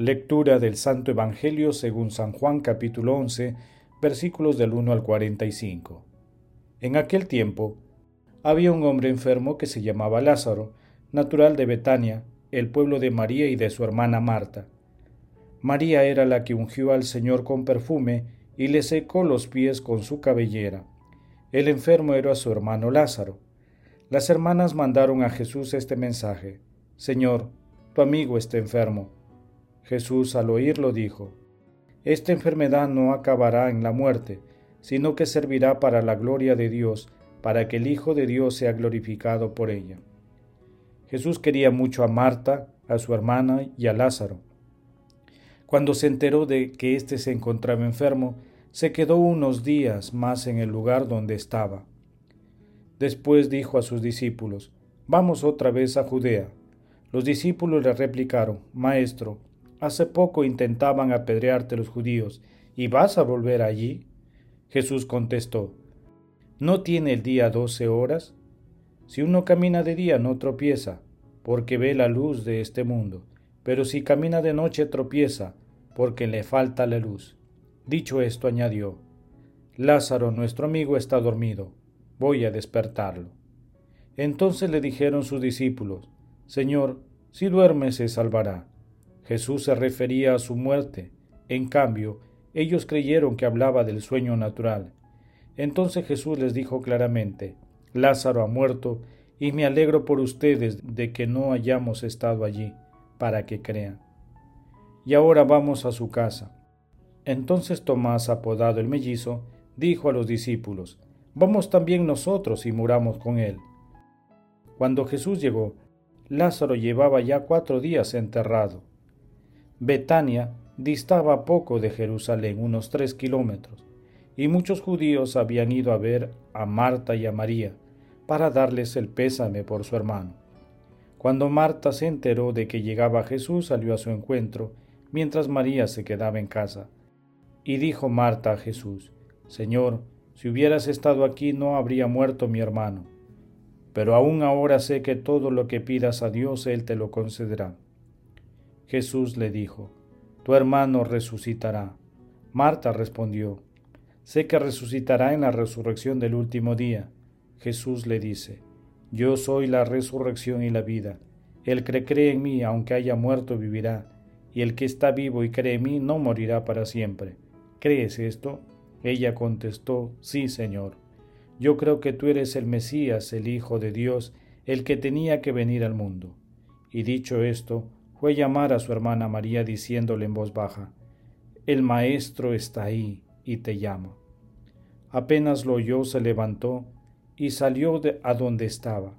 Lectura del Santo Evangelio según San Juan capítulo 11 versículos del 1 al 45. En aquel tiempo había un hombre enfermo que se llamaba Lázaro, natural de Betania, el pueblo de María y de su hermana Marta. María era la que ungió al Señor con perfume y le secó los pies con su cabellera. El enfermo era su hermano Lázaro. Las hermanas mandaron a Jesús este mensaje, Señor, tu amigo está enfermo. Jesús al oírlo dijo, Esta enfermedad no acabará en la muerte, sino que servirá para la gloria de Dios, para que el Hijo de Dios sea glorificado por ella. Jesús quería mucho a Marta, a su hermana y a Lázaro. Cuando se enteró de que éste se encontraba enfermo, se quedó unos días más en el lugar donde estaba. Después dijo a sus discípulos, Vamos otra vez a Judea. Los discípulos le replicaron, Maestro, Hace poco intentaban apedrearte los judíos, ¿y vas a volver allí? Jesús contestó, ¿no tiene el día doce horas? Si uno camina de día no tropieza, porque ve la luz de este mundo, pero si camina de noche tropieza, porque le falta la luz. Dicho esto, añadió, Lázaro, nuestro amigo, está dormido, voy a despertarlo. Entonces le dijeron sus discípulos, Señor, si duerme se salvará. Jesús se refería a su muerte. En cambio, ellos creyeron que hablaba del sueño natural. Entonces Jesús les dijo claramente, Lázaro ha muerto, y me alegro por ustedes de que no hayamos estado allí, para que crean. Y ahora vamos a su casa. Entonces Tomás, apodado el mellizo, dijo a los discípulos, Vamos también nosotros y muramos con él. Cuando Jesús llegó, Lázaro llevaba ya cuatro días enterrado Betania distaba poco de Jerusalén, unos tres kilómetros, y muchos judíos habían ido a ver a Marta y a María para darles el pésame por su hermano. Cuando Marta se enteró de que llegaba Jesús, salió a su encuentro, mientras María se quedaba en casa. Y dijo Marta a Jesús, Señor, si hubieras estado aquí no habría muerto mi hermano, pero aún ahora sé que todo lo que pidas a Dios Él te lo concederá. Jesús le dijo, Tu hermano resucitará. Marta respondió, Sé que resucitará en la resurrección del último día. Jesús le dice, Yo soy la resurrección y la vida. El que cree en mí, aunque haya muerto, vivirá, y el que está vivo y cree en mí, no morirá para siempre. ¿Crees esto? Ella contestó, Sí, Señor. Yo creo que tú eres el Mesías, el Hijo de Dios, el que tenía que venir al mundo. Y dicho esto, fue llamar a su hermana María diciéndole en voz baja, El Maestro está ahí y te llama. Apenas lo oyó, se levantó y salió de a donde estaba,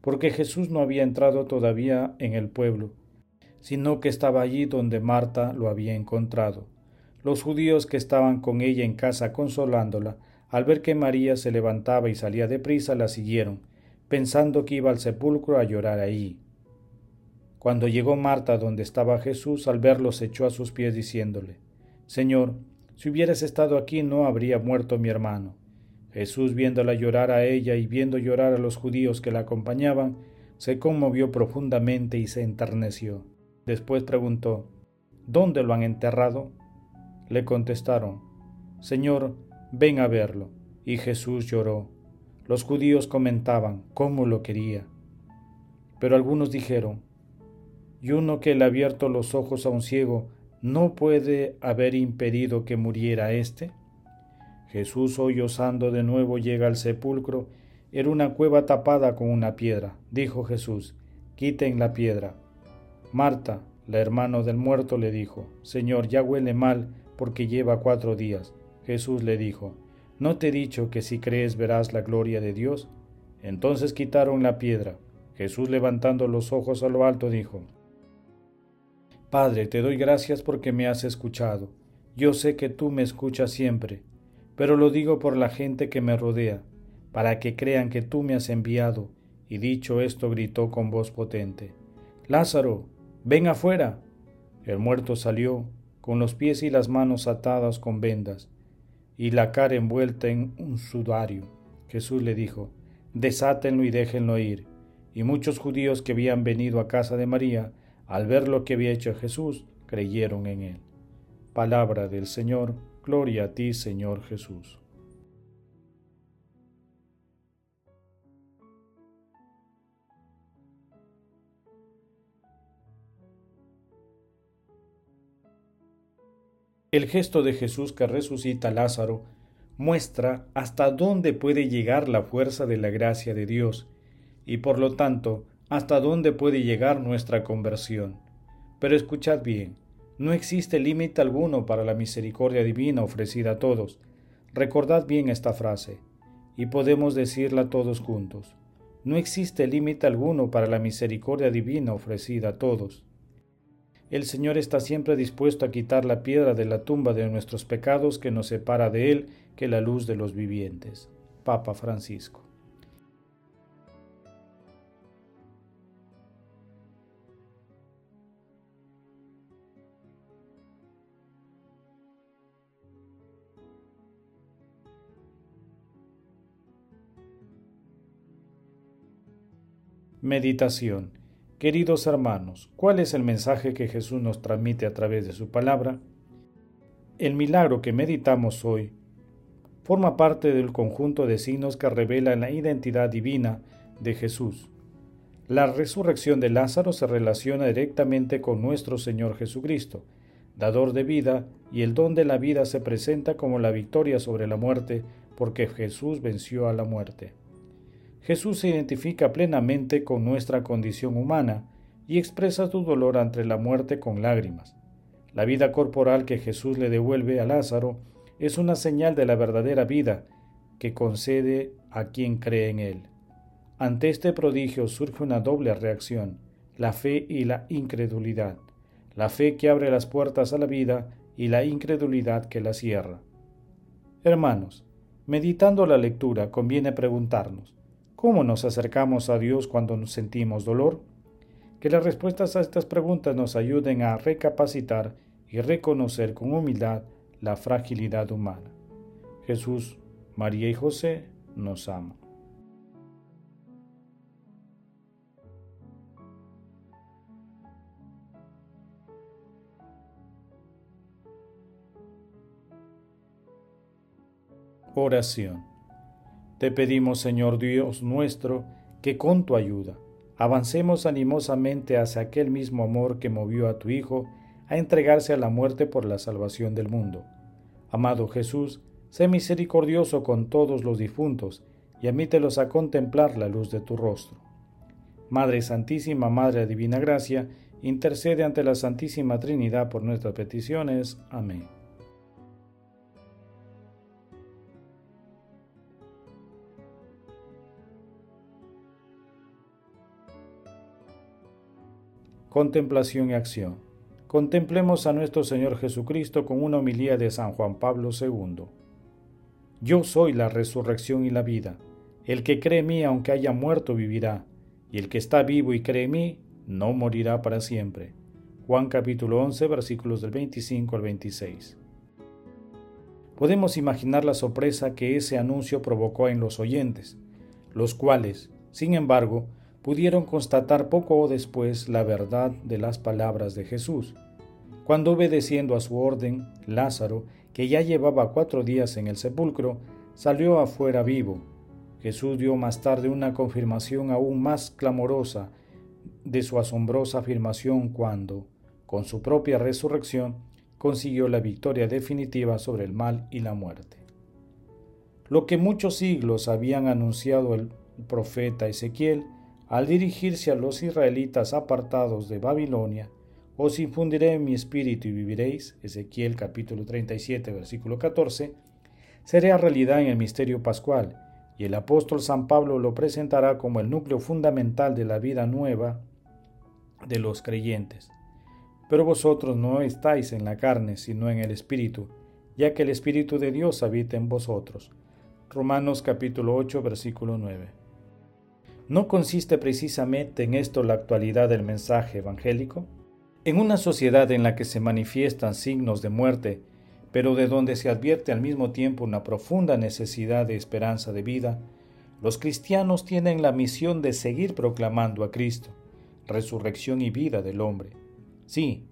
porque Jesús no había entrado todavía en el pueblo, sino que estaba allí donde Marta lo había encontrado. Los judíos que estaban con ella en casa consolándola, al ver que María se levantaba y salía deprisa, la siguieron, pensando que iba al sepulcro a llorar allí. Cuando llegó Marta donde estaba Jesús, al verlo se echó a sus pies diciéndole, Señor, si hubieras estado aquí no habría muerto mi hermano. Jesús, viéndola llorar a ella y viendo llorar a los judíos que la acompañaban, se conmovió profundamente y se enterneció. Después preguntó, ¿Dónde lo han enterrado? Le contestaron, Señor, ven a verlo. Y Jesús lloró. Los judíos comentaban cómo lo quería. Pero algunos dijeron, y uno que le ha abierto los ojos a un ciego, ¿no puede haber impedido que muriera éste? Jesús, hoy osando de nuevo, llega al sepulcro. Era una cueva tapada con una piedra. Dijo Jesús, quiten la piedra. Marta, la hermana del muerto, le dijo, Señor, ya huele mal porque lleva cuatro días. Jesús le dijo, ¿no te he dicho que si crees verás la gloria de Dios? Entonces quitaron la piedra. Jesús levantando los ojos a lo alto dijo, Padre, te doy gracias porque me has escuchado. Yo sé que tú me escuchas siempre, pero lo digo por la gente que me rodea, para que crean que tú me has enviado. Y dicho esto gritó con voz potente, Lázaro, ven afuera. El muerto salió, con los pies y las manos atadas con vendas, y la cara envuelta en un sudario. Jesús le dijo, Desátenlo y déjenlo ir. Y muchos judíos que habían venido a casa de María, al ver lo que había hecho Jesús, creyeron en él. Palabra del Señor, gloria a ti, Señor Jesús. El gesto de Jesús que resucita a Lázaro muestra hasta dónde puede llegar la fuerza de la gracia de Dios y por lo tanto hasta dónde puede llegar nuestra conversión. Pero escuchad bien, no existe límite alguno para la misericordia divina ofrecida a todos. Recordad bien esta frase, y podemos decirla todos juntos. No existe límite alguno para la misericordia divina ofrecida a todos. El Señor está siempre dispuesto a quitar la piedra de la tumba de nuestros pecados que nos separa de Él que la luz de los vivientes. Papa Francisco. Meditación Queridos hermanos, ¿cuál es el mensaje que Jesús nos transmite a través de su palabra? El milagro que meditamos hoy forma parte del conjunto de signos que revelan la identidad divina de Jesús. La resurrección de Lázaro se relaciona directamente con nuestro Señor Jesucristo, dador de vida, y el don de la vida se presenta como la victoria sobre la muerte, porque Jesús venció a la muerte. Jesús se identifica plenamente con nuestra condición humana y expresa su dolor ante la muerte con lágrimas. La vida corporal que Jesús le devuelve a Lázaro es una señal de la verdadera vida que concede a quien cree en él. Ante este prodigio surge una doble reacción, la fe y la incredulidad, la fe que abre las puertas a la vida y la incredulidad que la cierra. Hermanos, meditando la lectura conviene preguntarnos, ¿Cómo nos acercamos a Dios cuando nos sentimos dolor? Que las respuestas a estas preguntas nos ayuden a recapacitar y reconocer con humildad la fragilidad humana. Jesús, María y José nos aman. Oración. Te pedimos, Señor Dios nuestro, que con tu ayuda avancemos animosamente hacia aquel mismo amor que movió a tu Hijo a entregarse a la muerte por la salvación del mundo. Amado Jesús, sé misericordioso con todos los difuntos y admítelos a contemplar la luz de tu rostro. Madre Santísima, Madre Divina Gracia, intercede ante la Santísima Trinidad por nuestras peticiones. Amén. Contemplación y acción. Contemplemos a nuestro Señor Jesucristo con una homilía de San Juan Pablo II. Yo soy la resurrección y la vida. El que cree en mí, aunque haya muerto, vivirá, y el que está vivo y cree en mí, no morirá para siempre. Juan capítulo 11 versículos del 25 al 26. Podemos imaginar la sorpresa que ese anuncio provocó en los oyentes, los cuales, sin embargo, pudieron constatar poco después la verdad de las palabras de Jesús. Cuando obedeciendo a su orden, Lázaro, que ya llevaba cuatro días en el sepulcro, salió afuera vivo. Jesús dio más tarde una confirmación aún más clamorosa de su asombrosa afirmación cuando, con su propia resurrección, consiguió la victoria definitiva sobre el mal y la muerte. Lo que muchos siglos habían anunciado el profeta Ezequiel, al dirigirse a los israelitas apartados de Babilonia, os infundiré mi espíritu y viviréis, Ezequiel capítulo 37 versículo 14, será realidad en el misterio pascual, y el apóstol San Pablo lo presentará como el núcleo fundamental de la vida nueva de los creyentes. Pero vosotros no estáis en la carne, sino en el Espíritu, ya que el Espíritu de Dios habita en vosotros. Romanos capítulo 8, versículo 9. ¿No consiste precisamente en esto la actualidad del mensaje evangélico? En una sociedad en la que se manifiestan signos de muerte, pero de donde se advierte al mismo tiempo una profunda necesidad de esperanza de vida, los cristianos tienen la misión de seguir proclamando a Cristo, resurrección y vida del hombre. Sí,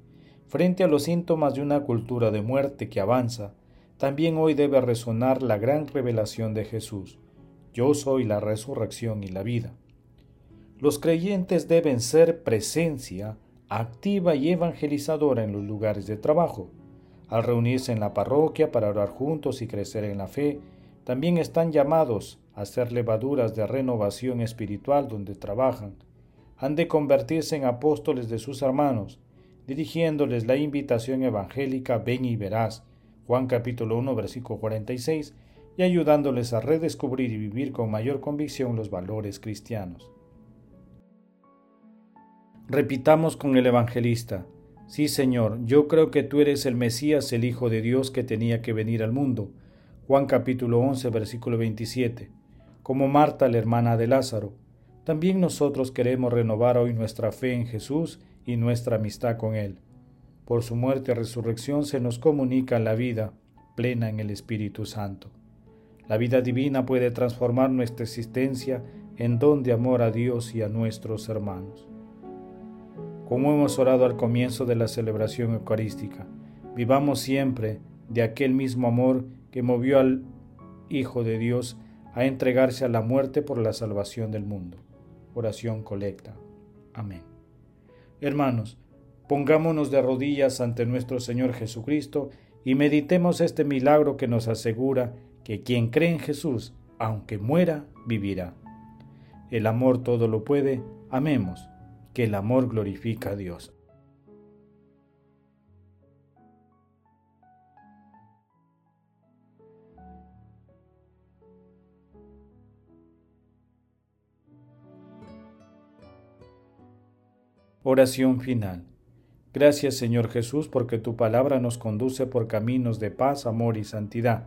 frente a los síntomas de una cultura de muerte que avanza, también hoy debe resonar la gran revelación de Jesús. Yo soy la resurrección y la vida. Los creyentes deben ser presencia activa y evangelizadora en los lugares de trabajo, al reunirse en la parroquia para orar juntos y crecer en la fe, también están llamados a ser levaduras de renovación espiritual donde trabajan. Han de convertirse en apóstoles de sus hermanos, dirigiéndoles la invitación evangélica Ven y verás, Juan capítulo 1 versículo 46, y ayudándoles a redescubrir y vivir con mayor convicción los valores cristianos. Repitamos con el evangelista, Sí, Señor, yo creo que tú eres el Mesías, el Hijo de Dios que tenía que venir al mundo. Juan capítulo 11, versículo 27. Como Marta, la hermana de Lázaro, también nosotros queremos renovar hoy nuestra fe en Jesús y nuestra amistad con Él. Por su muerte y resurrección se nos comunica la vida plena en el Espíritu Santo. La vida divina puede transformar nuestra existencia en don de amor a Dios y a nuestros hermanos como hemos orado al comienzo de la celebración eucarística. Vivamos siempre de aquel mismo amor que movió al Hijo de Dios a entregarse a la muerte por la salvación del mundo. Oración colecta. Amén. Hermanos, pongámonos de rodillas ante nuestro Señor Jesucristo y meditemos este milagro que nos asegura que quien cree en Jesús, aunque muera, vivirá. El amor todo lo puede, amemos que el amor glorifica a Dios. Oración final. Gracias Señor Jesús porque tu palabra nos conduce por caminos de paz, amor y santidad.